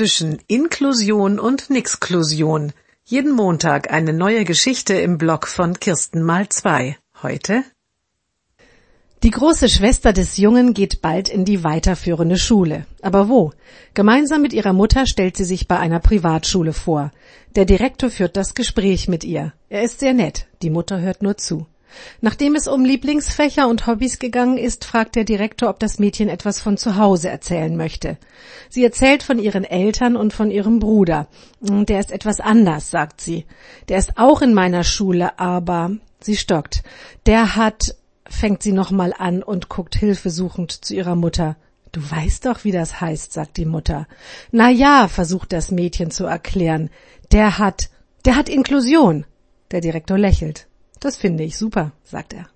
zwischen Inklusion und Nixklusion. Jeden Montag eine neue Geschichte im Blog von Kirsten mal zwei. Heute die große Schwester des Jungen geht bald in die weiterführende Schule. Aber wo? Gemeinsam mit ihrer Mutter stellt sie sich bei einer Privatschule vor. Der Direktor führt das Gespräch mit ihr. Er ist sehr nett. Die Mutter hört nur zu. Nachdem es um Lieblingsfächer und Hobbys gegangen ist, fragt der Direktor, ob das Mädchen etwas von zu Hause erzählen möchte. Sie erzählt von ihren Eltern und von ihrem Bruder. Hm, der ist etwas anders, sagt sie. Der ist auch in meiner Schule, aber sie stockt. Der hat fängt sie nochmal an und guckt hilfesuchend zu ihrer Mutter. Du weißt doch, wie das heißt, sagt die Mutter. Na ja, versucht das Mädchen zu erklären. Der hat, der hat Inklusion. Der Direktor lächelt. Das finde ich super, sagt er.